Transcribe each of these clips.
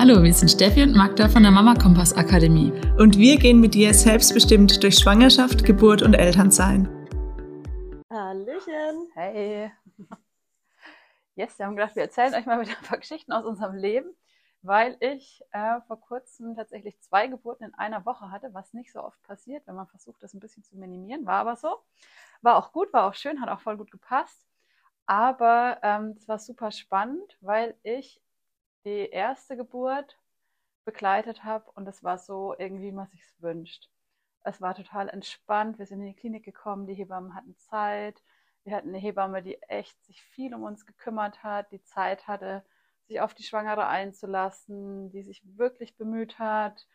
Hallo, wir sind Steffi und Magda von der Mama Kompass Akademie. Und wir gehen mit dir selbstbestimmt durch Schwangerschaft, Geburt und Elternsein. Hallöchen. Hey. Yes, wir haben gedacht, wir erzählen euch mal wieder ein paar Geschichten aus unserem Leben, weil ich äh, vor kurzem tatsächlich zwei Geburten in einer Woche hatte, was nicht so oft passiert, wenn man versucht, das ein bisschen zu minimieren. War aber so. War auch gut, war auch schön, hat auch voll gut gepasst. Aber ähm, es war super spannend, weil ich die erste Geburt begleitet habe und es war so irgendwie, was sich wünscht. Es war total entspannt. Wir sind in die Klinik gekommen, die Hebammen hatten Zeit. Wir hatten eine Hebamme, die echt sich viel um uns gekümmert hat, die Zeit hatte, sich auf die Schwangere einzulassen, die sich wirklich bemüht hat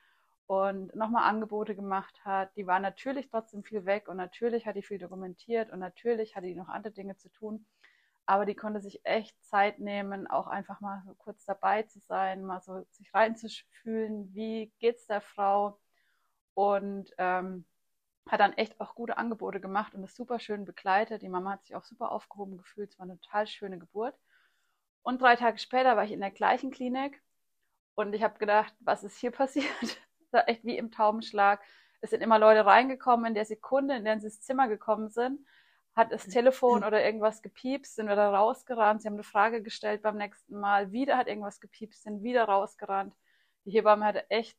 und nochmal Angebote gemacht hat. Die war natürlich trotzdem viel weg und natürlich hat die viel dokumentiert und natürlich hatte die noch andere Dinge zu tun aber die konnte sich echt Zeit nehmen, auch einfach mal so kurz dabei zu sein, mal so sich reinzufühlen, wie geht's der Frau und ähm, hat dann echt auch gute Angebote gemacht und ist super schön begleitet. Die Mama hat sich auch super aufgehoben gefühlt, es war eine total schöne Geburt. Und drei Tage später war ich in der gleichen Klinik und ich habe gedacht, was ist hier passiert? das war echt wie im Taubenschlag. Es sind immer Leute reingekommen in der Sekunde, in der sie ins Zimmer gekommen sind hat das Telefon oder irgendwas gepiepst, sind wir da rausgerannt. Sie haben eine Frage gestellt beim nächsten Mal. Wieder hat irgendwas gepiepst, sind wieder rausgerannt. Die Hebamme hatte echt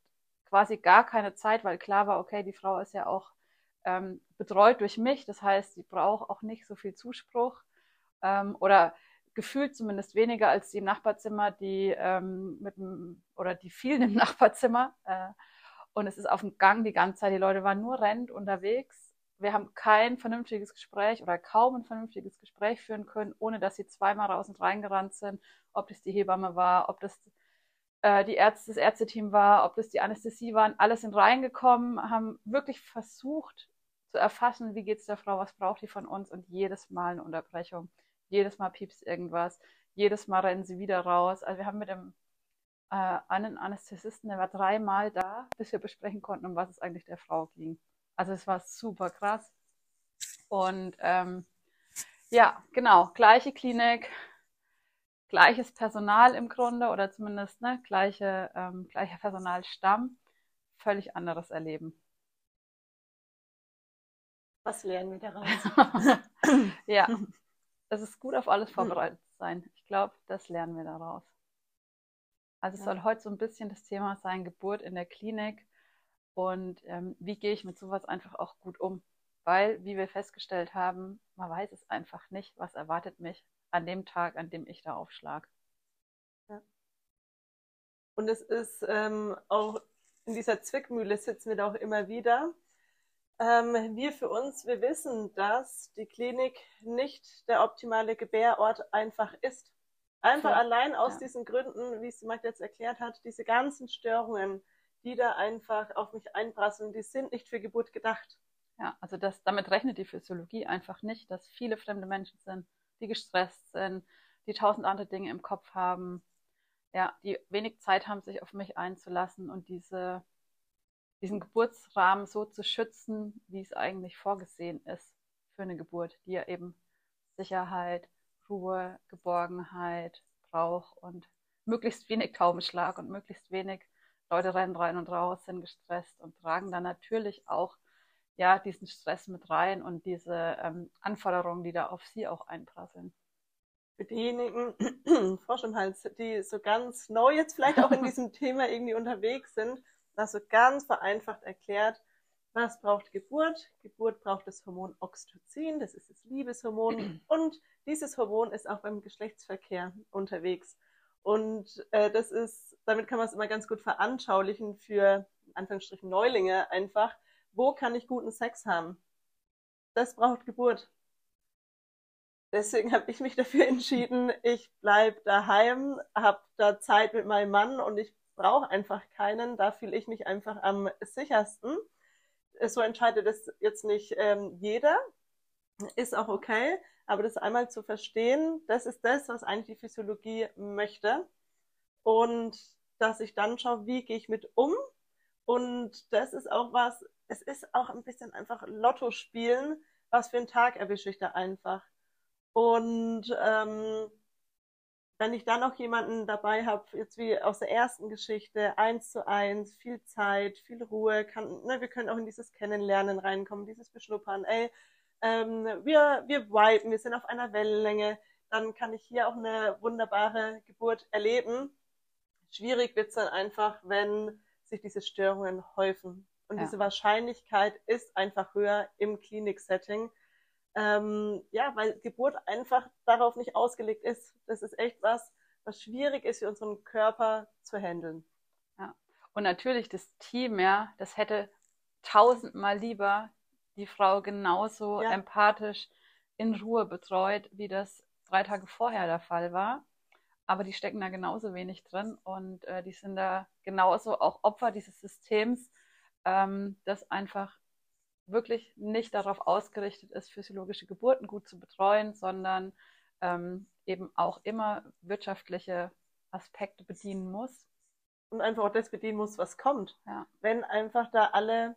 quasi gar keine Zeit, weil klar war, okay, die Frau ist ja auch ähm, betreut durch mich. Das heißt, sie braucht auch nicht so viel Zuspruch ähm, oder gefühlt zumindest weniger als die im Nachbarzimmer, die ähm, mit dem, oder die vielen im Nachbarzimmer. Äh, und es ist auf dem Gang die ganze Zeit. Die Leute waren nur rennend unterwegs wir haben kein vernünftiges Gespräch oder kaum ein vernünftiges Gespräch führen können, ohne dass sie zweimal raus und reingerannt sind, ob das die Hebamme war, ob das äh, die Ärzte, das Ärzteteam war, ob das die Anästhesie waren. Alle sind reingekommen, haben wirklich versucht zu erfassen, wie geht es der Frau, was braucht die von uns und jedes Mal eine Unterbrechung. Jedes Mal piepst irgendwas, jedes Mal rennen sie wieder raus. Also wir haben mit dem äh, einen Anästhesisten, der war dreimal da, bis wir besprechen konnten, um was es eigentlich der Frau ging. Also es war super krass. Und ähm, ja, genau, gleiche Klinik, gleiches Personal im Grunde oder zumindest ne, gleiche, ähm, gleicher Personalstamm, völlig anderes Erleben. Was lernen wir daraus? ja, es ist gut, auf alles vorbereitet zu sein. Ich glaube, das lernen wir daraus. Also es ja. soll heute so ein bisschen das Thema sein, Geburt in der Klinik und ähm, wie gehe ich mit sowas einfach auch gut um? Weil, wie wir festgestellt haben, man weiß es einfach nicht, was erwartet mich an dem Tag, an dem ich da aufschlag. Ja. Und es ist ähm, auch in dieser Zwickmühle sitzen wir da auch immer wieder. Ähm, wir für uns, wir wissen, dass die Klinik nicht der optimale Gebärort einfach ist. Einfach ja. allein aus ja. diesen Gründen, wie es Magda jetzt erklärt hat, diese ganzen Störungen, die da einfach auf mich einprasseln. Die sind nicht für Geburt gedacht. Ja, also das, damit rechnet die Physiologie einfach nicht, dass viele fremde Menschen sind, die gestresst sind, die tausend andere Dinge im Kopf haben, ja, die wenig Zeit haben, sich auf mich einzulassen und diese, diesen Geburtsrahmen so zu schützen, wie es eigentlich vorgesehen ist für eine Geburt, die ja eben Sicherheit, Ruhe, Geborgenheit braucht und möglichst wenig Taubenschlag und möglichst wenig Leute rennen rein und raus, sind gestresst und tragen dann natürlich auch ja diesen Stress mit rein und diese ähm, Anforderungen, die da auf sie auch einprasseln. Für diejenigen, Frosch im Hals, die so ganz neu jetzt vielleicht auch in diesem Thema irgendwie unterwegs sind, das so ganz vereinfacht erklärt, was braucht Geburt? Geburt braucht das Hormon Oxytocin, das ist das Liebeshormon und dieses Hormon ist auch beim Geschlechtsverkehr unterwegs. Und äh, das ist, damit kann man es immer ganz gut veranschaulichen für Anführungsstrichen Neulinge einfach. Wo kann ich guten Sex haben? Das braucht Geburt. Deswegen habe ich mich dafür entschieden, ich bleib daheim, habe da Zeit mit meinem Mann und ich brauche einfach keinen. Da fühle ich mich einfach am sichersten. So entscheidet es jetzt nicht ähm, jeder. Ist auch okay. Aber das einmal zu verstehen, das ist das, was eigentlich die Physiologie möchte. Und dass ich dann schaue, wie gehe ich mit um. Und das ist auch was, es ist auch ein bisschen einfach Lotto spielen, was für einen Tag erwische ich da einfach. Und ähm, wenn ich dann noch jemanden dabei habe, jetzt wie aus der ersten Geschichte, eins zu eins, viel Zeit, viel Ruhe, kann, ne, wir können auch in dieses Kennenlernen reinkommen, dieses Beschnuppern, ey, ähm, wir, wir viben, wir sind auf einer Wellenlänge, dann kann ich hier auch eine wunderbare Geburt erleben. Schwierig wird's dann einfach, wenn sich diese Störungen häufen. Und Ja. diese Wahrscheinlichkeit ist einfach höher im Klinik-Setting. Ähm, ja, weil Geburt einfach darauf nicht ausgelegt ist. Das ist echt was, was schwierig ist für unseren Körper zu handeln. Und natürlich das Team, ja, das hätte tausendmal lieber die Frau genauso Ja. empathisch in Ruhe betreut, wie das drei Tage vorher der Fall war. Aber die stecken da genauso wenig drin und äh, die sind da genauso auch Opfer dieses Systems, ähm, das einfach wirklich nicht darauf ausgerichtet ist, physiologische Geburten gut zu betreuen, sondern ähm, eben auch immer wirtschaftliche Aspekte bedienen muss. und einfach auch das bedienen muss, was kommt. Ja. Wenn einfach da alle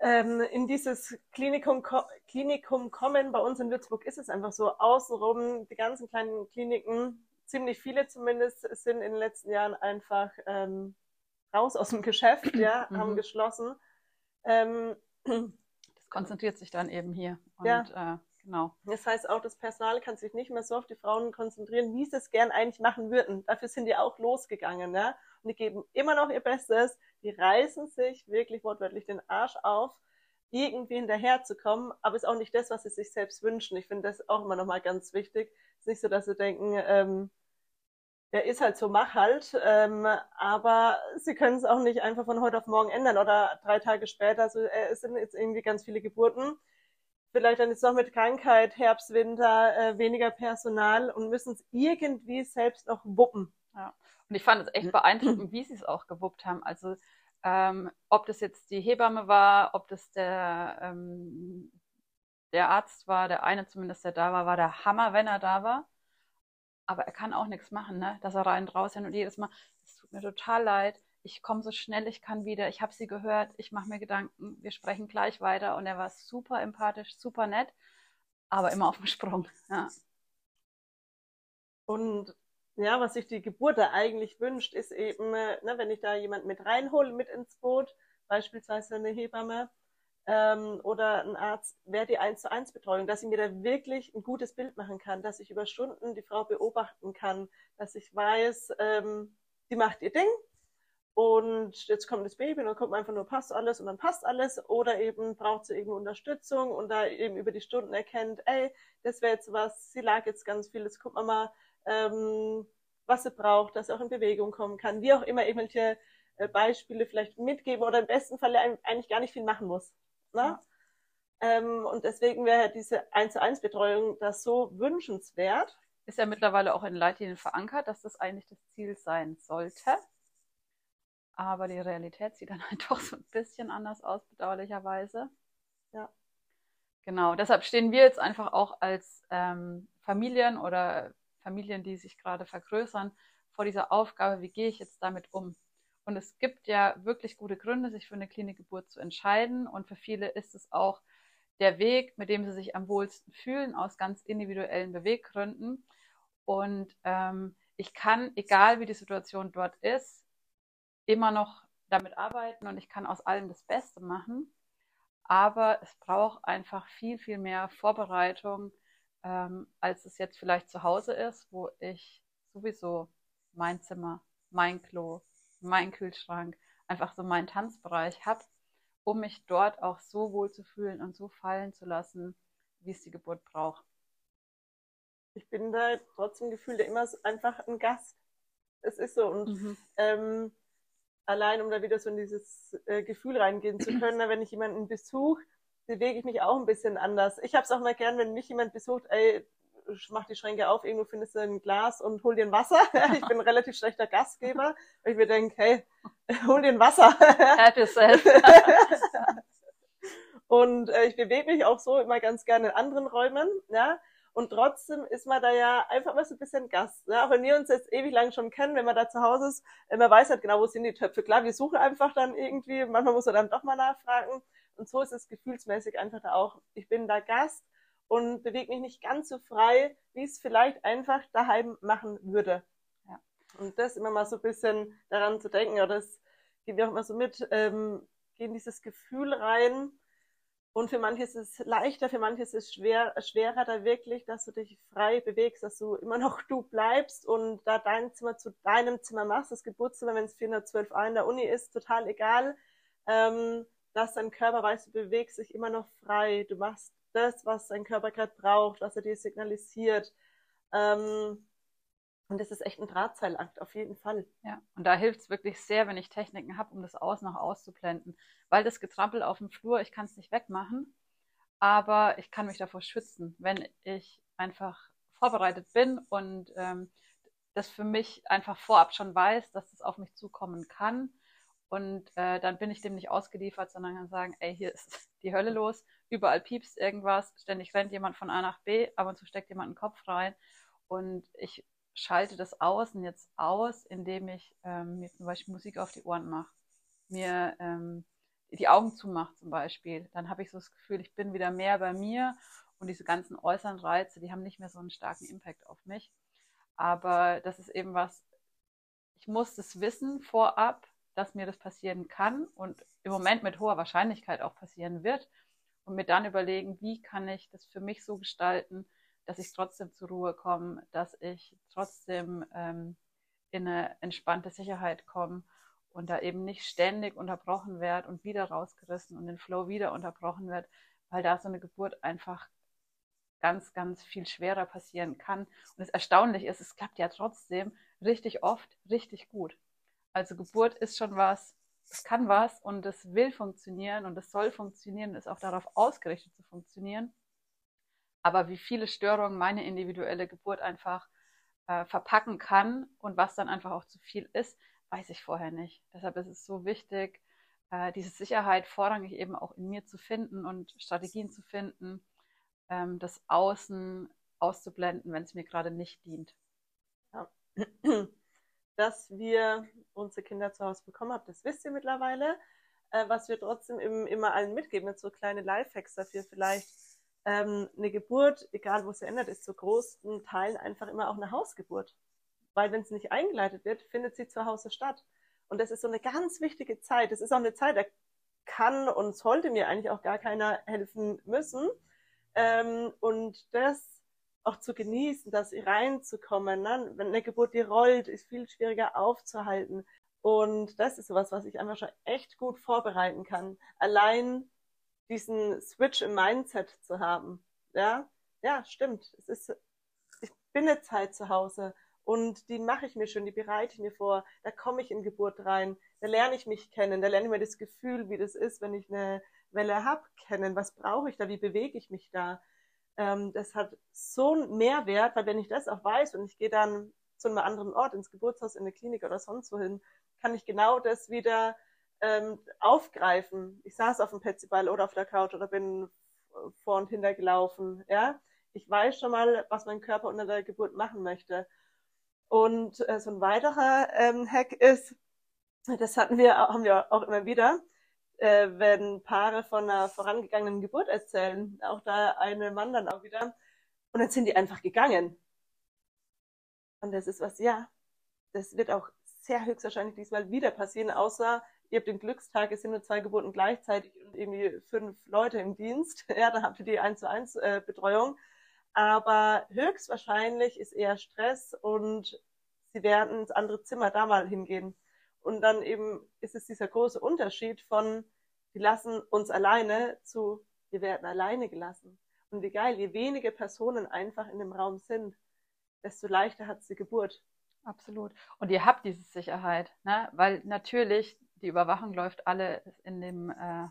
ähm, in dieses Klinikum, Klinikum kommen, bei uns in Würzburg ist es einfach so, außenrum, die ganzen kleinen Kliniken, ziemlich viele zumindest, sind in den letzten Jahren einfach ähm, raus aus dem Geschäft, ja, Mhm. haben geschlossen. Ähm, Das konzentriert sich dann eben hier. Und Ja. äh, genau. Das heißt auch, das Personal kann sich nicht mehr so auf die Frauen konzentrieren, wie sie es gern eigentlich machen würden. Dafür sind die auch losgegangen, ja. Und die geben immer noch ihr Bestes. Die reißen sich wirklich wortwörtlich den Arsch auf, irgendwie hinterherzukommen. Aber ist auch nicht das, was sie sich selbst wünschen. Ich finde das auch immer nochmal ganz wichtig. Ist nicht so, dass sie denken, ähm, der ist halt so, mach halt. Ähm, aber sie können es auch nicht einfach von heute auf morgen ändern oder drei Tage später. Also, äh, es sind jetzt irgendwie ganz viele Geburten vielleicht dann es auch mit Krankheit, Herbst, Winter, äh, weniger Personal und müssen es irgendwie selbst noch wuppen. Und ich fand es echt beeindruckend, wie sie es auch gewuppt haben. Also ähm, ob das jetzt die Hebamme war, ob das der, ähm, der Arzt war, der eine zumindest, der da war, war der Hammer, wenn er da war. Aber er kann auch nichts machen, ne? Dass er rein raus hin und jedes Mal, es tut mir total leid, ich komme so schnell ich kann wieder, ich habe sie gehört, ich mache mir Gedanken, wir sprechen gleich weiter. Und er war super empathisch, super nett, aber immer auf dem Sprung. Ja. Und ja, was sich die Geburt da eigentlich wünscht, ist eben, äh, ne, wenn ich da jemand mit reinhole, mit ins Boot, beispielsweise eine Hebamme ähm, oder ein Arzt, wäre die 1 zu 1 Betreuung, dass ich mir da wirklich ein gutes Bild machen kann, dass ich über Stunden die Frau beobachten kann, dass ich weiß, ähm, die macht ihr Ding und jetzt kommt das Baby und dann kommt einfach nur, passt alles und dann passt alles oder eben braucht sie irgendwo Unterstützung und da eben über die Stunden erkennt, ey, das wäre jetzt was, sie lag jetzt ganz viel, jetzt gucken wir mal, ähm, was sie braucht, dass sie auch in Bewegung kommen kann, wie auch immer irgendwelche äh, Beispiele vielleicht mitgeben oder im besten Fall eigentlich gar nicht viel machen muss. Ne? Ja. Ähm, und deswegen wäre diese 1 zu 1 Betreuung das so wünschenswert. ist ja mittlerweile auch in Leitlinien verankert, dass das eigentlich das Ziel sein sollte. Aber die Realität sieht dann halt doch so ein bisschen anders aus, bedauerlicherweise. Ja. Genau, deshalb stehen wir jetzt einfach auch als ähm, Familien oder Familien, die sich gerade vergrößern, vor dieser Aufgabe, wie gehe ich jetzt damit um? Und es gibt ja wirklich gute Gründe, sich für eine Klinikgeburt zu entscheiden. Und für viele ist es auch der Weg, mit dem sie sich am wohlsten fühlen, aus ganz individuellen Beweggründen. Und ähm, ich kann, egal wie die Situation dort ist, immer noch damit arbeiten und ich kann aus allem das Beste machen. Aber es braucht einfach viel, viel mehr Vorbereitung, ähm, als es jetzt vielleicht zu Hause ist, wo ich sowieso mein Zimmer, mein Klo, mein Kühlschrank, einfach so meinen Tanzbereich habe, um mich dort auch so wohl zu fühlen und so fallen zu lassen, wie es die Geburt braucht. Ich bin da trotzdem gefühlt immer so einfach ein Gast. Es ist so. Und Mhm. ähm, allein, um da wieder so in dieses äh, Gefühl reingehen zu können, wenn ich jemanden besuche, bewege ich mich auch ein bisschen anders. Ich habe es auch mal gern, wenn mich jemand besucht, ey, mach die Schränke auf, irgendwo findest du ein Glas und hol dir ein Wasser. ich bin ein relativ schlechter Gastgeber, weil ich mir denke, hey, hol dir ein Wasser. Help yourself. und äh, ich bewege mich auch so immer ganz gerne in anderen Räumen, ja. Und trotzdem ist man da ja einfach mal so ein bisschen Gast. Ne? Auch wenn wir uns jetzt ewig lang schon kennen, wenn man da zu Hause ist, äh, man weiß halt genau, wo sind die Töpfe. Klar, wir suchen einfach dann irgendwie, manchmal muss man dann doch mal nachfragen. Und so ist es gefühlsmäßig einfach auch. Ich bin da Gast und bewege mich nicht ganz so frei, wie es vielleicht einfach daheim machen würde. Ja. Und das immer mal so ein bisschen daran zu denken, oder das gehen wir auch immer so mit, ähm, gehen dieses Gefühl rein, und für manche ist es leichter, für manche ist es schwer, schwerer, da wirklich, dass du dich frei bewegst, dass du immer noch du bleibst und da dein Zimmer zu deinem Zimmer machst. Das Geburtszimmer, wenn es 412a in der Uni ist, total egal. Ähm, dass dein Körper weiß, du bewegst dich immer noch frei. Du machst das, was dein Körper gerade braucht, was er dir signalisiert. Ähm, und das ist echt ein Drahtseilakt, auf jeden Fall. Ja, und da hilft es wirklich sehr, wenn ich Techniken habe, um das Aus noch auszublenden. Weil das Getrampel auf dem Flur, ich kann es nicht wegmachen, aber ich kann mich davor schützen, wenn ich einfach vorbereitet bin und ähm, das für mich einfach vorab schon weiß, dass das auf mich zukommen kann. Und äh, dann bin ich dem nicht ausgeliefert, sondern kann sagen, ey, hier ist die Hölle los, überall piepst irgendwas, ständig rennt jemand von A nach B, ab und zu steckt jemand einen Kopf rein. Und ich schalte das Außen jetzt aus, indem ich ähm, mir zum Beispiel Musik auf die Ohren mache, mir ähm, die Augen zumache zum Beispiel. Dann habe ich so das Gefühl, ich bin wieder mehr bei mir und diese ganzen äußeren Reize, die haben nicht mehr so einen starken Impact auf mich. Aber das ist eben was, ich muss das wissen vorab, dass mir das passieren kann und im Moment mit hoher Wahrscheinlichkeit auch passieren wird und mir dann überlegen, wie kann ich das für mich so gestalten, dass ich trotzdem zur Ruhe komme, dass ich trotzdem ähm, in eine entspannte Sicherheit komme und da eben nicht ständig unterbrochen werde und wieder rausgerissen und den Flow wieder unterbrochen wird, weil da so eine Geburt einfach ganz, ganz viel schwerer passieren kann. Und es erstaunlich ist, es klappt ja trotzdem richtig oft richtig gut. Also Geburt ist schon was, es kann was und es will funktionieren und es soll funktionieren, ist auch darauf ausgerichtet zu funktionieren. Aber wie viele Störungen meine individuelle Geburt einfach äh, verpacken kann und was dann einfach auch zu viel ist, weiß ich vorher nicht. Deshalb ist es so wichtig, äh, diese Sicherheit vorrangig eben auch in mir zu finden und Strategien zu finden, ähm, das Außen auszublenden, wenn es mir gerade nicht dient. Ja. Dass wir unsere Kinder zu Hause bekommen haben, das wisst ihr mittlerweile. Äh, was wir trotzdem im, immer allen mitgeben, mit so kleine Lifehacks dafür vielleicht ähm, eine Geburt, egal wo sie ändert, ist zu großen Teilen einfach immer auch eine Hausgeburt. Weil wenn sie nicht eingeleitet wird, findet sie zu Hause statt. Und das ist so eine ganz wichtige Zeit. Das ist auch eine Zeit, da kann und sollte mir eigentlich auch gar keiner helfen müssen. Ähm, und das auch zu genießen, dass reinzukommen. Ne? Wenn eine Geburt die rollt, ist viel schwieriger aufzuhalten. Und das ist sowas, was ich einfach schon echt gut vorbereiten kann. Allein diesen Switch im Mindset zu haben. Ja, ja, stimmt. Es ist, ich bin eine Zeit zu Hause und die mache ich mir schon, die bereite ich mir vor. Da komme ich in Geburt rein, da lerne ich mich kennen, da lerne ich mir das Gefühl, wie das ist, wenn ich eine Welle habe, kennen. Was brauche ich da? Wie bewege ich mich da? Ähm, das hat so einen Mehrwert, weil wenn ich das auch weiß und ich gehe dann zu einem anderen Ort, ins Geburtshaus, in eine Klinik oder sonst wohin, kann ich genau das wieder ähm, aufgreifen. Ich saß auf dem Petsyball oder auf der Couch oder bin vor und hinter gelaufen. Ja, ich weiß schon mal, was mein Körper unter der Geburt machen möchte. Und äh, so ein weiterer ähm, Hack ist, das hatten wir, haben wir auch immer wieder, äh, wenn Paare von einer vorangegangenen Geburt erzählen, auch da eine Mann dann auch wieder, und dann sind die einfach gegangen. Und das ist was, ja, das wird auch sehr höchstwahrscheinlich diesmal wieder passieren, außer ihr habt den Glückstag, es sind nur zwei Geburten gleichzeitig und irgendwie fünf Leute im Dienst. Ja, dann habt ihr die 1 zu 1 äh, Betreuung. Aber höchstwahrscheinlich ist eher Stress und sie werden ins andere Zimmer da mal hingehen. Und dann eben ist es dieser große Unterschied von, die lassen uns alleine zu, wir werden alleine gelassen. Und wie geil, je weniger Personen einfach in dem Raum sind, desto leichter hat sie Geburt. Absolut. Und ihr habt diese Sicherheit, ne? weil natürlich die Überwachung läuft alle in dem, äh,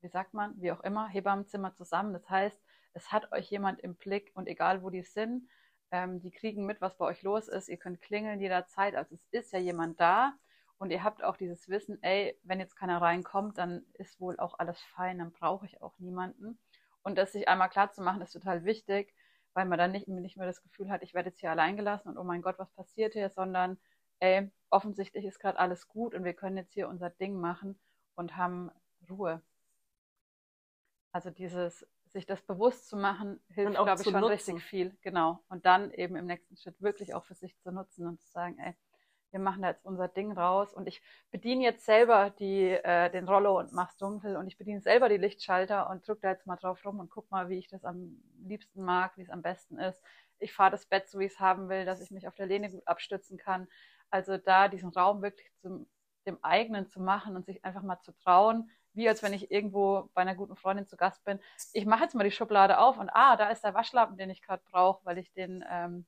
wie sagt man, wie auch immer, Hebammenzimmer zusammen. Das heißt, es hat euch jemand im Blick und egal wo die sind, ähm, die kriegen mit, was bei euch los ist. Ihr könnt klingeln jederzeit. Also es ist ja jemand da und ihr habt auch dieses Wissen, ey, wenn jetzt keiner reinkommt, dann ist wohl auch alles fein, dann brauche ich auch niemanden. Und das sich einmal klar zu machen, ist total wichtig, weil man dann nicht, nicht mehr das Gefühl hat, ich werde jetzt hier allein gelassen und oh mein Gott, was passiert hier, sondern ey, offensichtlich ist gerade alles gut und wir können jetzt hier unser Ding machen und haben Ruhe. Also dieses, sich das bewusst zu machen, hilft, glaube ich, schon nutzen. richtig viel. Genau. Und dann eben im nächsten Schritt wirklich auch für sich zu nutzen und zu sagen, ey, wir machen da jetzt unser Ding raus und ich bediene jetzt selber die, äh, den Rollo und mach's dunkel und ich bediene selber die Lichtschalter und drücke da jetzt mal drauf rum und guck mal, wie ich das am liebsten mag, wie es am besten ist. Ich fahre das Bett so, wie ich es haben will, dass ich mich auf der Lehne gut abstützen kann. Also da diesen Raum wirklich zum dem eigenen zu machen und sich einfach mal zu trauen, wie als wenn ich irgendwo bei einer guten Freundin zu Gast bin. Ich mache jetzt mal die Schublade auf und ah, da ist der Waschlappen, den ich gerade brauche, weil ich den ähm,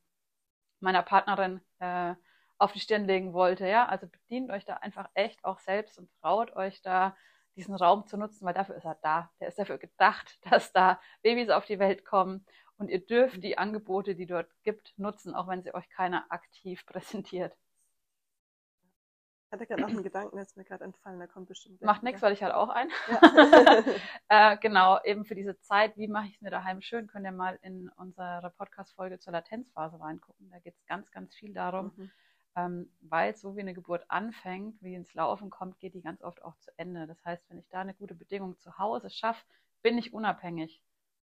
meiner Partnerin äh, auf die Stirn legen wollte. Ja, also bedient euch da einfach echt auch selbst und traut euch da diesen Raum zu nutzen, weil dafür ist er da. Der ist dafür gedacht, dass da Babys auf die Welt kommen und ihr dürft die Angebote, die dort gibt, nutzen, auch wenn sie euch keiner aktiv präsentiert. Ich hatte gerade noch einen Gedanken, der ist mir gerade entfallen, der kommt bestimmt. Macht nichts, weil ich halt auch einen. Ja. äh, genau, eben für diese Zeit, wie mache ich es mir daheim schön, könnt ihr mal in unsere Podcast-Folge zur Latenzphase reingucken. Da geht es ganz, ganz viel darum, mhm ähm, weil so wie eine Geburt anfängt, wie ins Laufen kommt, geht die ganz oft auch zu Ende. Das heißt, wenn ich da eine gute Bedingung zu Hause schaffe, bin ich unabhängig.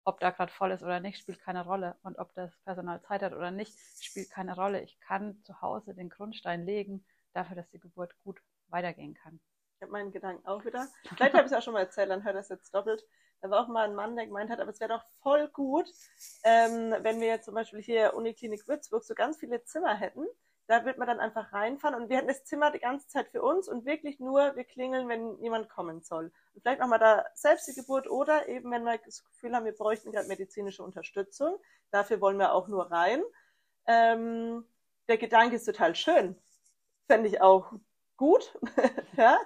Ob da gerade voll ist oder nicht, spielt keine Rolle. Und ob das Personal Zeit hat oder nicht, spielt keine Rolle. Ich kann zu Hause den Grundstein legen dafür, dass die Geburt gut weitergehen kann. Ich habe meinen Gedanken auch wieder. Vielleicht habe ich es auch schon mal erzählt, dann hört das jetzt doppelt. Da war auch mal ein Mann, der gemeint hat, aber es wäre doch voll gut, ähm, wenn wir jetzt zum Beispiel hier Uniklinik Würzburg so ganz viele Zimmer hätten, da wird man dann einfach reinfahren und wir hätten das Zimmer die ganze Zeit für uns und wirklich nur, wir klingeln, wenn jemand kommen soll. Und vielleicht machen wir da selbst die Geburt oder eben, wenn wir das Gefühl haben, wir bräuchten gerade medizinische Unterstützung, dafür wollen wir auch nur rein. Ähm, der Gedanke ist total schön. Fände ich auch gut. ja.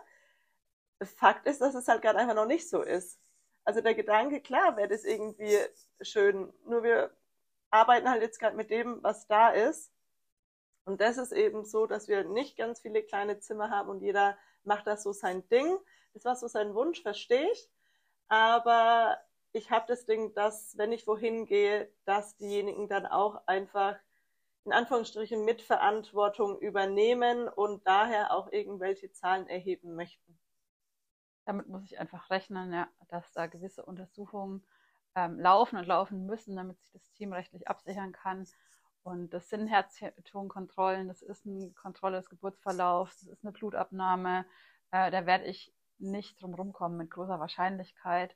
Fakt ist, dass es halt gerade einfach noch nicht so ist. Also der Gedanke, klar, wäre das irgendwie schön. Nur wir arbeiten halt jetzt gerade mit dem, was da ist. Und das ist eben so, dass wir nicht ganz viele kleine Zimmer haben und jeder macht das so sein Ding. Das war so sein Wunsch, verstehe ich. Aber ich habe das Ding, dass, wenn ich wohin gehe, dass diejenigen dann auch einfach in Anführungsstrichen Mitverantwortung übernehmen und daher auch irgendwelche Zahlen erheben möchten. Damit muss ich einfach rechnen, ja, dass da gewisse Untersuchungen ähm, laufen und laufen müssen, damit sich das Team rechtlich absichern kann und das sind Herztonkontrollen, das ist eine Kontrolle des Geburtsverlaufs, das ist eine Blutabnahme. Äh, da werde ich nicht drum rumkommen mit großer Wahrscheinlichkeit.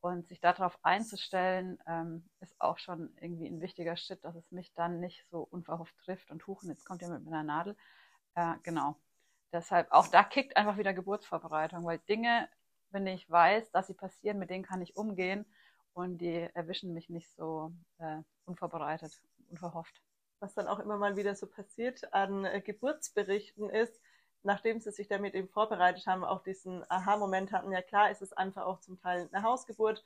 Und sich darauf einzustellen, ähm, ist auch schon irgendwie ein wichtiger Schritt, dass es mich dann nicht so unverhofft trifft und huchen, jetzt kommt ihr mit einer Nadel. Äh, genau. Deshalb, auch da kickt einfach wieder Geburtsvorbereitung, weil Dinge, wenn ich weiß, dass sie passieren, mit denen kann ich umgehen und die erwischen mich nicht so äh, unvorbereitet unverhofft. Was dann auch immer mal wieder so passiert an äh, Geburtsberichten ist, nachdem sie sich damit eben vorbereitet haben, auch diesen Aha-Moment hatten, ja klar, ist es einfach auch zum Teil eine Hausgeburt.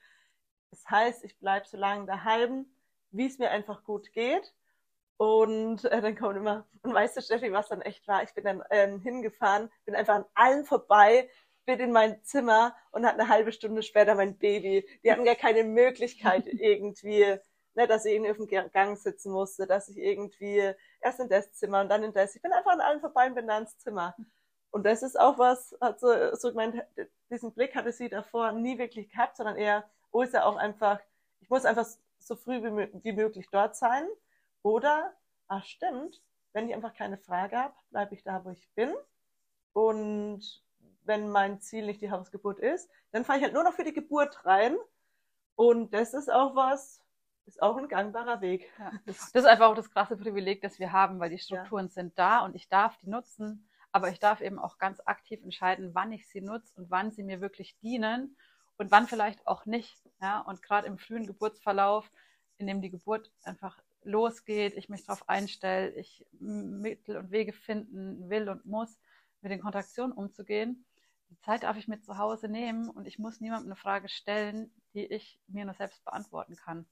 Das heißt, ich bleibe so lange daheim, wie es mir einfach gut geht. Und äh, dann kommt immer, und weißt du, Steffi, was dann echt war? Ich bin dann ähm, hingefahren, bin einfach an allen vorbei, bin in mein Zimmer und hatte eine halbe Stunde später mein Baby. Die hatten gar keine Möglichkeit, irgendwie ne, dass ich irgendwie auf dem Gang sitzen musste, dass ich irgendwie erst in das Zimmer und dann in das. Ich bin einfach an allen vorbei und bin da ins Zimmer. Und das ist auch was, hat so, gemeint, diesen Blick hatte sie davor nie wirklich gehabt, sondern eher, oh, ist ja auch einfach, ich muss einfach so früh wie, wie möglich dort sein. Oder, ach stimmt, wenn ich einfach keine Frage habe, bleibe ich da, wo ich bin. Und wenn mein Ziel nicht die Hausgeburt ist, dann fahre ich halt nur noch für die Geburt rein. Und das ist auch was, ist auch ein gangbarer Weg. Ja. Das ist einfach auch das krasse Privileg, das wir haben, weil die Strukturen ja. sind da und ich darf die nutzen, aber ich darf eben auch ganz aktiv entscheiden, wann ich sie nutze und wann sie mir wirklich dienen und wann vielleicht auch nicht. Ja, und gerade im frühen Geburtsverlauf, in dem die Geburt einfach losgeht, ich mich darauf einstelle, ich Mittel und Wege finden will und muss, mit den Kontraktionen umzugehen. Die Zeit darf ich mir zu Hause nehmen und ich muss niemandem eine Frage stellen, die ich mir nur selbst beantworten kann.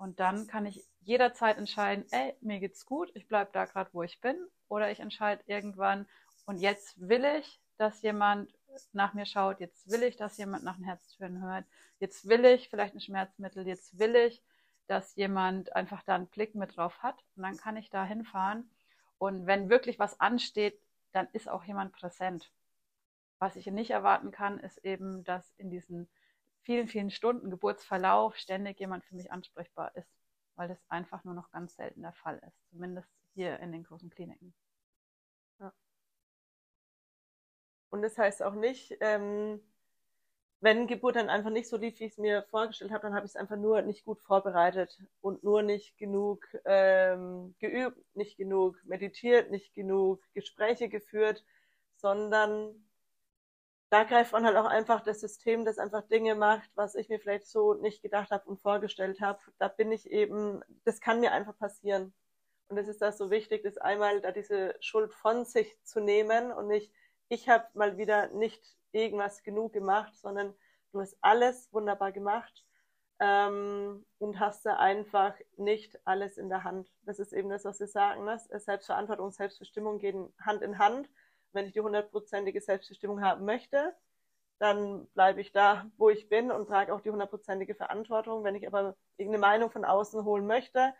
Und dann kann ich jederzeit entscheiden, ey, mir geht's gut, ich bleibe da gerade, wo ich bin. Oder ich entscheide irgendwann, und jetzt will ich, dass jemand nach mir schaut, jetzt will ich, dass jemand nach den Herztönen hört, jetzt will ich vielleicht ein Schmerzmittel, jetzt will ich, dass jemand einfach da einen Blick mit drauf hat. Und dann kann ich da hinfahren. Und wenn wirklich was ansteht, dann ist auch jemand präsent. Was ich nicht erwarten kann, ist eben, dass in diesen vielen, vielen Stunden Geburtsverlauf ständig jemand für mich ansprechbar ist, weil das einfach nur noch ganz selten der Fall ist, zumindest hier in den großen Kliniken. Ja. Und das heißt auch nicht, ähm, wenn Geburt dann einfach nicht so lief, wie ich es mir vorgestellt habe, dann habe ich es einfach nur nicht gut vorbereitet und nur nicht genug ähm, geübt, nicht genug meditiert, nicht genug Gespräche geführt, sondern da greift man halt auch einfach das System, das einfach Dinge macht, was ich mir vielleicht so nicht gedacht habe und vorgestellt habe. Da bin ich eben, das kann mir einfach passieren. Und es ist das so wichtig, das einmal da diese Schuld von sich zu nehmen und nicht, ich habe mal wieder nicht irgendwas genug gemacht, sondern du hast alles wunderbar gemacht ähm, und hast da einfach nicht alles in der Hand. Das ist eben das, was Sie sagen. Ne? Selbstverantwortung und Selbstbestimmung gehen Hand in Hand. Wenn ich die hundertprozentige Selbstbestimmung haben möchte, dann bleibe ich da, wo ich bin und trage auch die hundertprozentige Verantwortung. Wenn ich aber irgendeine Meinung von außen holen möchte,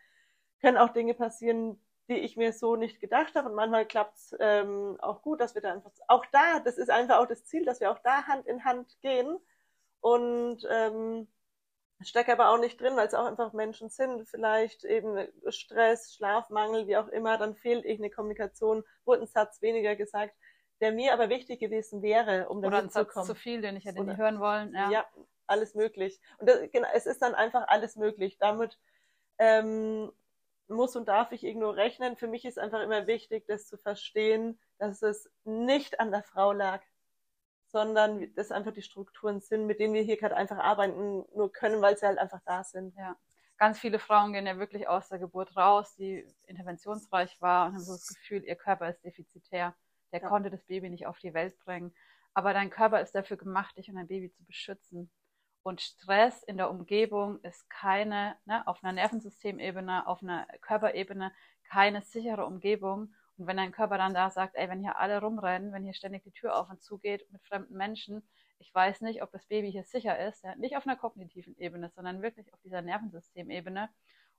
können auch Dinge passieren, die ich mir so nicht gedacht habe. Und manchmal klappt es ähm, auch gut, dass wir da einfach, auch da, das ist einfach auch das Ziel, dass wir auch da Hand in Hand gehen. Und ähm, stecke aber auch nicht drin, weil es auch einfach Menschen sind, vielleicht eben Stress, Schlafmangel, wie auch immer, dann fehlt irgendeine Kommunikation, wurde ein Satz weniger gesagt, der mir aber wichtig gewesen wäre, um Oder ein Satz zu viel, den ich hätte Oder, nicht hören wollen. Ja, ja alles möglich. Und das, genau, es ist dann einfach alles möglich. Damit ähm, muss und darf ich irgendwo rechnen. Für mich ist einfach immer wichtig, das zu verstehen, dass es nicht an der Frau lag, sondern dass einfach die Strukturen sind, mit denen wir hier gerade einfach arbeiten nur können, weil sie halt einfach da sind. Ja. Ganz viele Frauen gehen ja wirklich aus der Geburt raus, die interventionsreich war und haben so das Gefühl, ihr Körper ist defizitär. Der ja. konnte das Baby nicht auf die Welt bringen. Aber dein Körper ist dafür gemacht, dich und dein Baby zu beschützen. Und Stress in der Umgebung ist keine, ne, auf einer Nervensystemebene, auf einer Körperebene, keine sichere Umgebung. Und wenn dein Körper dann da sagt, ey, wenn hier alle rumrennen, wenn hier ständig die Tür auf und zu geht mit fremden Menschen, ich weiß nicht, ob das Baby hier sicher ist, ja, nicht auf einer kognitiven Ebene, sondern wirklich auf dieser Nervensystemebene.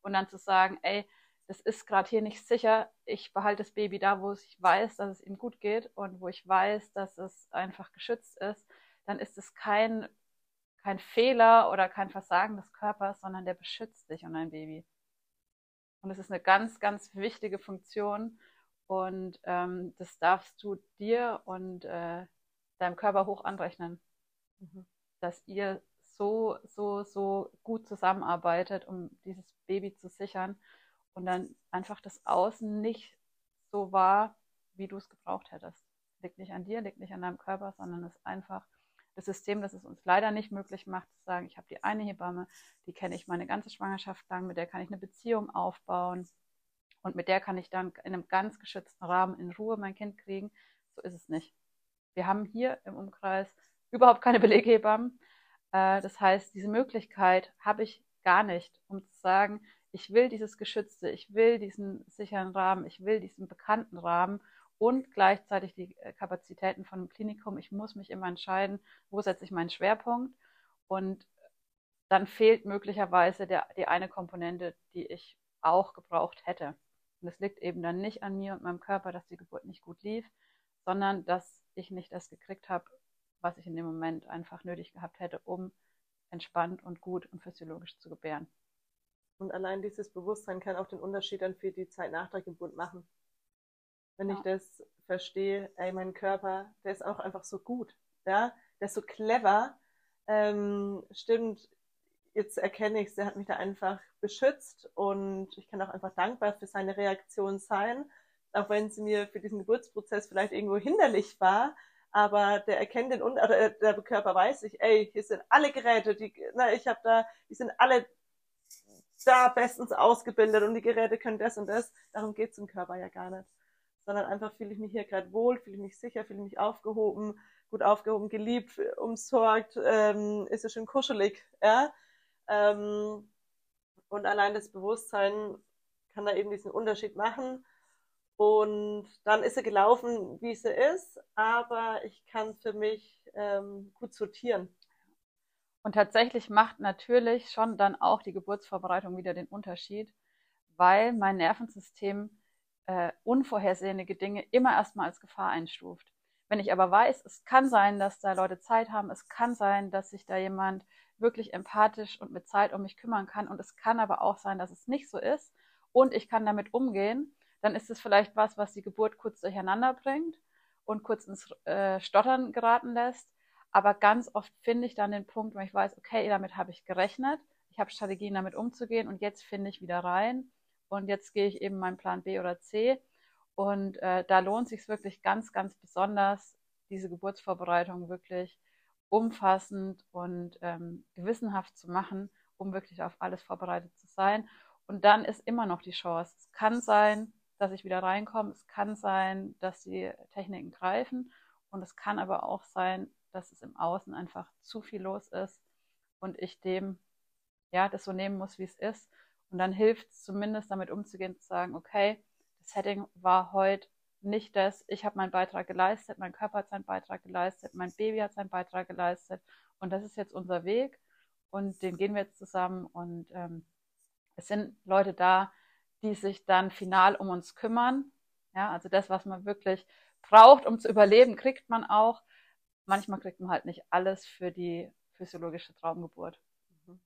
Und dann zu sagen, ey, das ist gerade hier nicht sicher, ich behalte das Baby da, wo ich weiß, dass es ihm gut geht und wo ich weiß, dass es einfach geschützt ist, dann ist es kein kein Fehler oder kein Versagen des Körpers, sondern der beschützt dich und dein Baby. Und es ist eine ganz, ganz wichtige Funktion und ähm, das darfst du dir und äh, deinem Körper hoch anrechnen, mhm. dass ihr so, so, so gut zusammenarbeitet, um dieses Baby zu sichern und dann einfach das Außen nicht so war, wie du es gebraucht hättest. Liegt nicht an dir, liegt nicht an deinem Körper, sondern es ist einfach das System, das es uns leider nicht möglich macht, zu sagen, ich habe die eine Hebamme, die kenne ich meine ganze Schwangerschaft lang, mit der kann ich eine Beziehung aufbauen und mit der kann ich dann in einem ganz geschützten Rahmen in Ruhe mein Kind kriegen. So ist es nicht. Wir haben hier im Umkreis überhaupt keine Beleghebammen. Äh, das heißt, diese Möglichkeit habe ich gar nicht, um zu sagen, ich will dieses Geschützte, ich will diesen sicheren Rahmen, ich will diesen bekannten Rahmen und gleichzeitig die äh, Kapazitäten von einem Klinikum. Ich muss mich immer entscheiden, wo setze ich meinen Schwerpunkt. Und dann fehlt möglicherweise der, die eine Komponente, die ich auch gebraucht hätte. Und es liegt eben dann nicht an mir und meinem Körper, dass die Geburt nicht gut lief, sondern dass ich nicht das gekriegt habe, was ich in dem Moment einfach nötig gehabt hätte, um entspannt und gut und physiologisch zu gebären. Und allein dieses Bewusstsein kann auch den Unterschied dann für die Zeit nach der Geburt machen wenn ja. ich das verstehe, ey, mein Körper, der ist auch einfach so gut, ja, der ist so clever, ähm, stimmt, jetzt erkenne ich der hat mich da einfach beschützt und ich kann auch einfach dankbar für seine Reaktion sein, auch wenn sie mir für diesen Geburtsprozess vielleicht irgendwo hinderlich war, aber der erkennt den oder der Körper weiß sich, ey, hier sind alle Geräte, die, na, ich habe da, die sind alle da bestens ausgebildet und die Geräte können das und das. Darum geht es im Körper ja gar nicht sondern einfach fühle ich mich hier gerade wohl, fühle ich mich sicher, fühle ich mich aufgehoben, gut aufgehoben, geliebt, umsorgt, ähm, ist es schön kuschelig, ja. Ähm, und allein das Bewusstsein kann da eben diesen Unterschied machen. Und dann ist sie gelaufen, wie sie ist, aber ich kann für mich ähm, gut sortieren. Und tatsächlich macht natürlich schon dann auch die Geburtsvorbereitung wieder den Unterschied, weil mein Nervensystem äh, unvorhersehene Dinge immer erstmal als Gefahr einstuft. Wenn ich aber weiß, es kann sein, dass da Leute Zeit haben, es kann sein, dass sich da jemand wirklich empathisch und mit Zeit um mich kümmern kann. Und es kann aber auch sein, dass es nicht so ist und ich kann damit umgehen, dann ist es vielleicht was, was die Geburt kurz durcheinander bringt und kurz ins äh, Stottern geraten lässt. Aber ganz oft finde ich dann den Punkt, wo ich weiß, okay, damit habe ich gerechnet, ich habe Strategien, damit umzugehen und jetzt finde ich wieder rein und jetzt gehe ich eben meinen Plan B oder C. Und äh, da lohnt sich wirklich ganz, ganz besonders, diese Geburtsvorbereitung wirklich umfassend und ähm, gewissenhaft zu machen, um wirklich auf alles vorbereitet zu sein. Und dann ist immer noch die Chance. Es kann sein, dass ich wieder reinkomme. Es kann sein, dass die Techniken greifen. Und es kann aber auch sein, dass es im Außen einfach zu viel los ist und ich dem, ja, das so nehmen muss, wie es ist. Und dann hilft es zumindest damit umzugehen, zu sagen, okay, das Setting war heute nicht das, ich habe meinen Beitrag geleistet, mein Körper hat seinen Beitrag geleistet, mein Baby hat seinen Beitrag geleistet und das ist jetzt unser Weg und den gehen wir jetzt zusammen und ähm, es sind Leute da, die sich dann final um uns kümmern. Ja, also das, was man wirklich braucht, um zu überleben, kriegt man auch. Manchmal kriegt man halt nicht alles für die physiologische Traumgeburt. Mhm.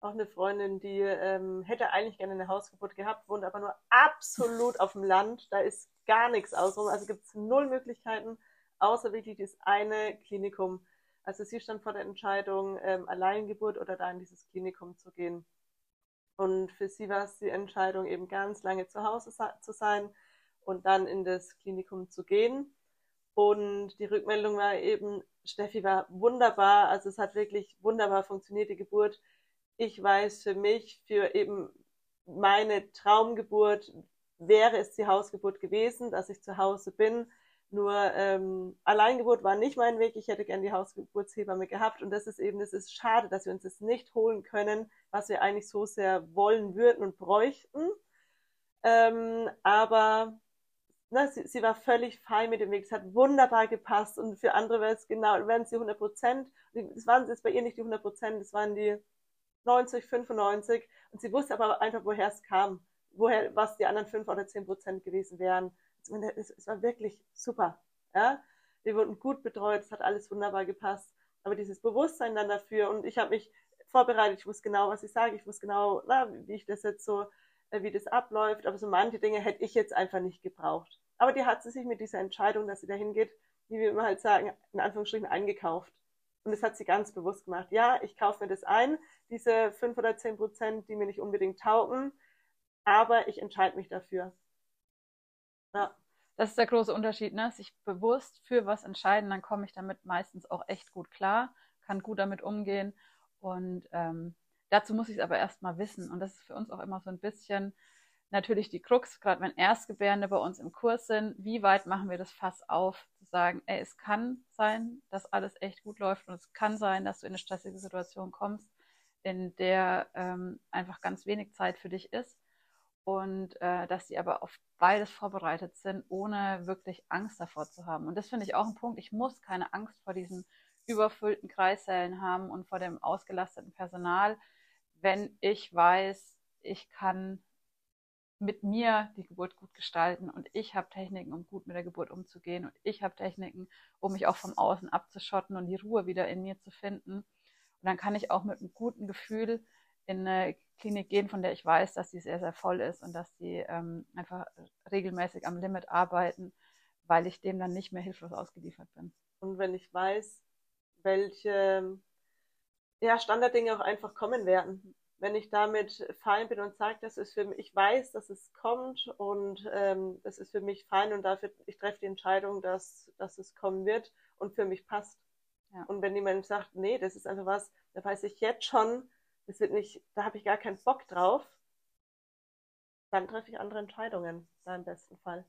Auch eine Freundin, die ähm, hätte eigentlich gerne eine Hausgeburt gehabt, wohnt aber nur absolut auf dem Land. Da ist gar nichts außenrum. Also gibt es null Möglichkeiten, außer wirklich das eine Klinikum. Also sie stand vor der Entscheidung, ähm, Alleingeburt oder da in dieses Klinikum zu gehen. Und für sie war es die Entscheidung, eben ganz lange zu Hause zu sein und dann in das Klinikum zu gehen. Und die Rückmeldung war eben, Steffi war wunderbar, also es hat wirklich wunderbar funktioniert, die Geburt. Ich weiß für mich, für eben meine Traumgeburt wäre es die Hausgeburt gewesen, dass ich zu Hause bin. Nur ähm, Alleingeburt war nicht mein Weg. Ich hätte gern die Hausgeburtshebamme gehabt. Und das ist eben, es ist schade, dass wir uns das nicht holen können, was wir eigentlich so sehr wollen würden und bräuchten. Ähm, aber na, sie, sie war völlig fein mit dem Weg. Es hat wunderbar gepasst. Und für andere wäre es genau, wären sie 100 Prozent. Es waren jetzt bei ihr nicht die 100 Prozent, es waren die 90, 95. Und sie wusste aber einfach, woher es kam. Woher, was die anderen 5 oder 10 Prozent gewesen wären es, war wirklich super. Ja? Wir wurden gut betreut, es hat alles wunderbar gepasst. Aber dieses Bewusstsein dann dafür und ich habe mich vorbereitet, ich wusste genau, was ich sage, ich wusste genau, na, wie ich das jetzt so, äh, wie das abläuft. Aber so manche Dinge hätte ich jetzt einfach nicht gebraucht. Aber die hat sie sich mit dieser Entscheidung, dass sie dahin geht, wie wir immer halt sagen, in Anführungsstrichen eingekauft. Und das hat sie ganz bewusst gemacht. Ja, ich kaufe mir das ein, diese fünf oder zehn Prozent, die mir nicht unbedingt taugen, aber ich entscheide mich dafür. Ja. Das ist der große Unterschied, ne? Sich bewusst für was entscheiden, dann komme ich damit meistens auch echt gut klar, kann gut damit umgehen. Und ähm, dazu muss ich es aber erstmal wissen. Und das ist für uns auch immer so ein bisschen natürlich die Krux, gerade wenn Erstgebärende bei uns im Kurs sind, wie weit machen wir das Fass auf, zu sagen, ey, es kann sein, dass alles echt gut läuft und es kann sein, dass du in eine stressige Situation kommst, in der ähm, einfach ganz wenig Zeit für dich ist und äh, dass sie aber auf beides vorbereitet sind, ohne wirklich Angst davor zu haben. Und das finde ich auch ein Punkt. Ich muss keine Angst vor diesen überfüllten Kreissälen haben und vor dem ausgelasteten Personal, wenn ich weiß, ich kann mit mir die Geburt gut gestalten und ich habe Techniken, um gut mit der Geburt umzugehen und ich habe Techniken, um mich auch vom Außen abzuschotten und die Ruhe wieder in mir zu finden. Und dann kann ich auch mit einem guten Gefühl in eine Klinik gehen, von der ich weiß, dass sie sehr, sehr voll ist und dass sie ähm, einfach regelmäßig am Limit arbeiten, weil ich dem dann nicht mehr hilflos ausgeliefert bin. Und wenn ich weiß, welche ja, Standarddinge auch einfach kommen werden, wenn ich damit fein bin und sage, das ist für mich, ich weiß, dass es kommt und ähm, das ist für mich fein und dafür, ich treffe die Entscheidung, dass, dass es kommen wird und für mich passt. Ja. Und wenn jemand sagt, nee, das ist einfach was, da weiß ich jetzt schon, das wird nicht, da habe ich gar keinen Bock drauf, dann treffe ich andere Entscheidungen, da im besten Fall.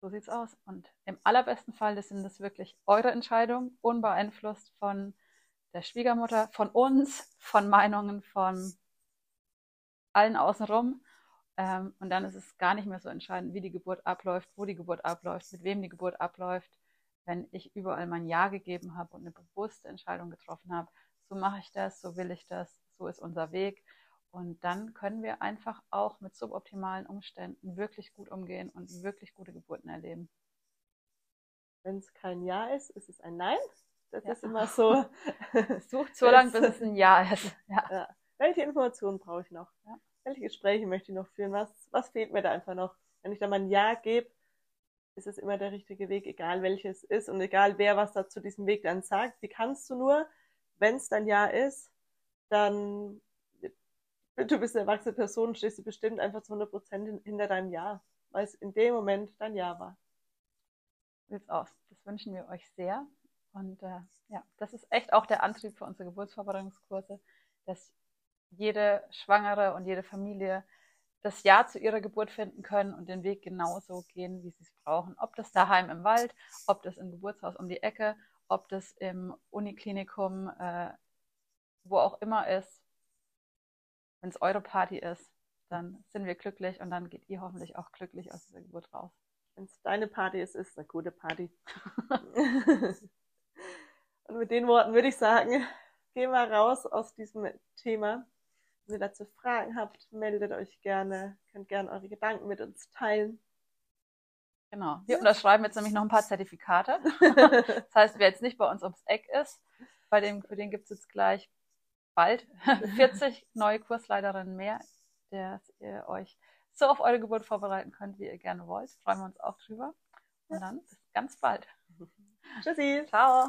So sieht's aus. Und im allerbesten Fall das sind das wirklich eure Entscheidungen, unbeeinflusst von der Schwiegermutter, von uns, von Meinungen von allen außenrum. Ähm, und dann ist es gar nicht mehr so entscheidend, wie die Geburt abläuft, wo die Geburt abläuft, mit wem die Geburt abläuft, wenn ich überall mein Ja gegeben habe und eine bewusste Entscheidung getroffen habe, so mache ich das, so will ich das, so ist unser Weg. Und dann können wir einfach auch mit suboptimalen Umständen wirklich gut umgehen und wirklich gute Geburten erleben. Wenn es kein Ja ist, ist es ein Nein. Das Ja. ist immer so. Sucht so lange, bis es ein Ja ist. Ja. Ja. Welche Informationen brauche ich noch? Welche Gespräche möchte ich noch führen? Was, was fehlt mir da einfach noch? Wenn ich da mal ein Ja gebe, ist es immer der richtige Weg, egal welches ist und egal wer was da zu diesem Weg dann sagt. Wie kannst du nur, wenn es dein Ja ist, dann, du bist eine erwachsene Person, stehst du bestimmt einfach zu 100 Prozent hinter deinem Ja, weil es in dem Moment dein Ja war. Sieht's aus. Das wünschen wir euch sehr. Und äh, ja, das ist echt auch der Antrieb für unsere Geburtsvorbereitungskurse, dass jede Schwangere und jede Familie das Ja zu ihrer Geburt finden können und den Weg genauso gehen, wie sie es brauchen. Ob das daheim im Wald, ob das im Geburtshaus um die Ecke, ob das im Uniklinikum, äh, wo auch immer ist. Wenn es eure Party ist, dann sind wir glücklich und dann geht ihr hoffentlich auch glücklich aus dieser Geburt raus. Wenn es deine Party ist, ist es eine gute Party. Und mit den Worten würde ich sagen, gehen wir raus aus diesem Thema. Wenn ihr dazu Fragen habt, meldet euch gerne, könnt gerne eure Gedanken mit uns teilen. Genau. Wir unterschreiben jetzt nämlich noch ein paar Zertifikate. Das heißt, wer jetzt nicht bei uns ums Eck ist, bei dem, für den gibt es jetzt gleich bald 40 neue Kursleiterinnen mehr, dass ihr euch so auf eure Geburt vorbereiten könnt, wie ihr gerne wollt. Freuen wir uns auch drüber. Und dann bis ganz bald. Tschüssi! Ciao!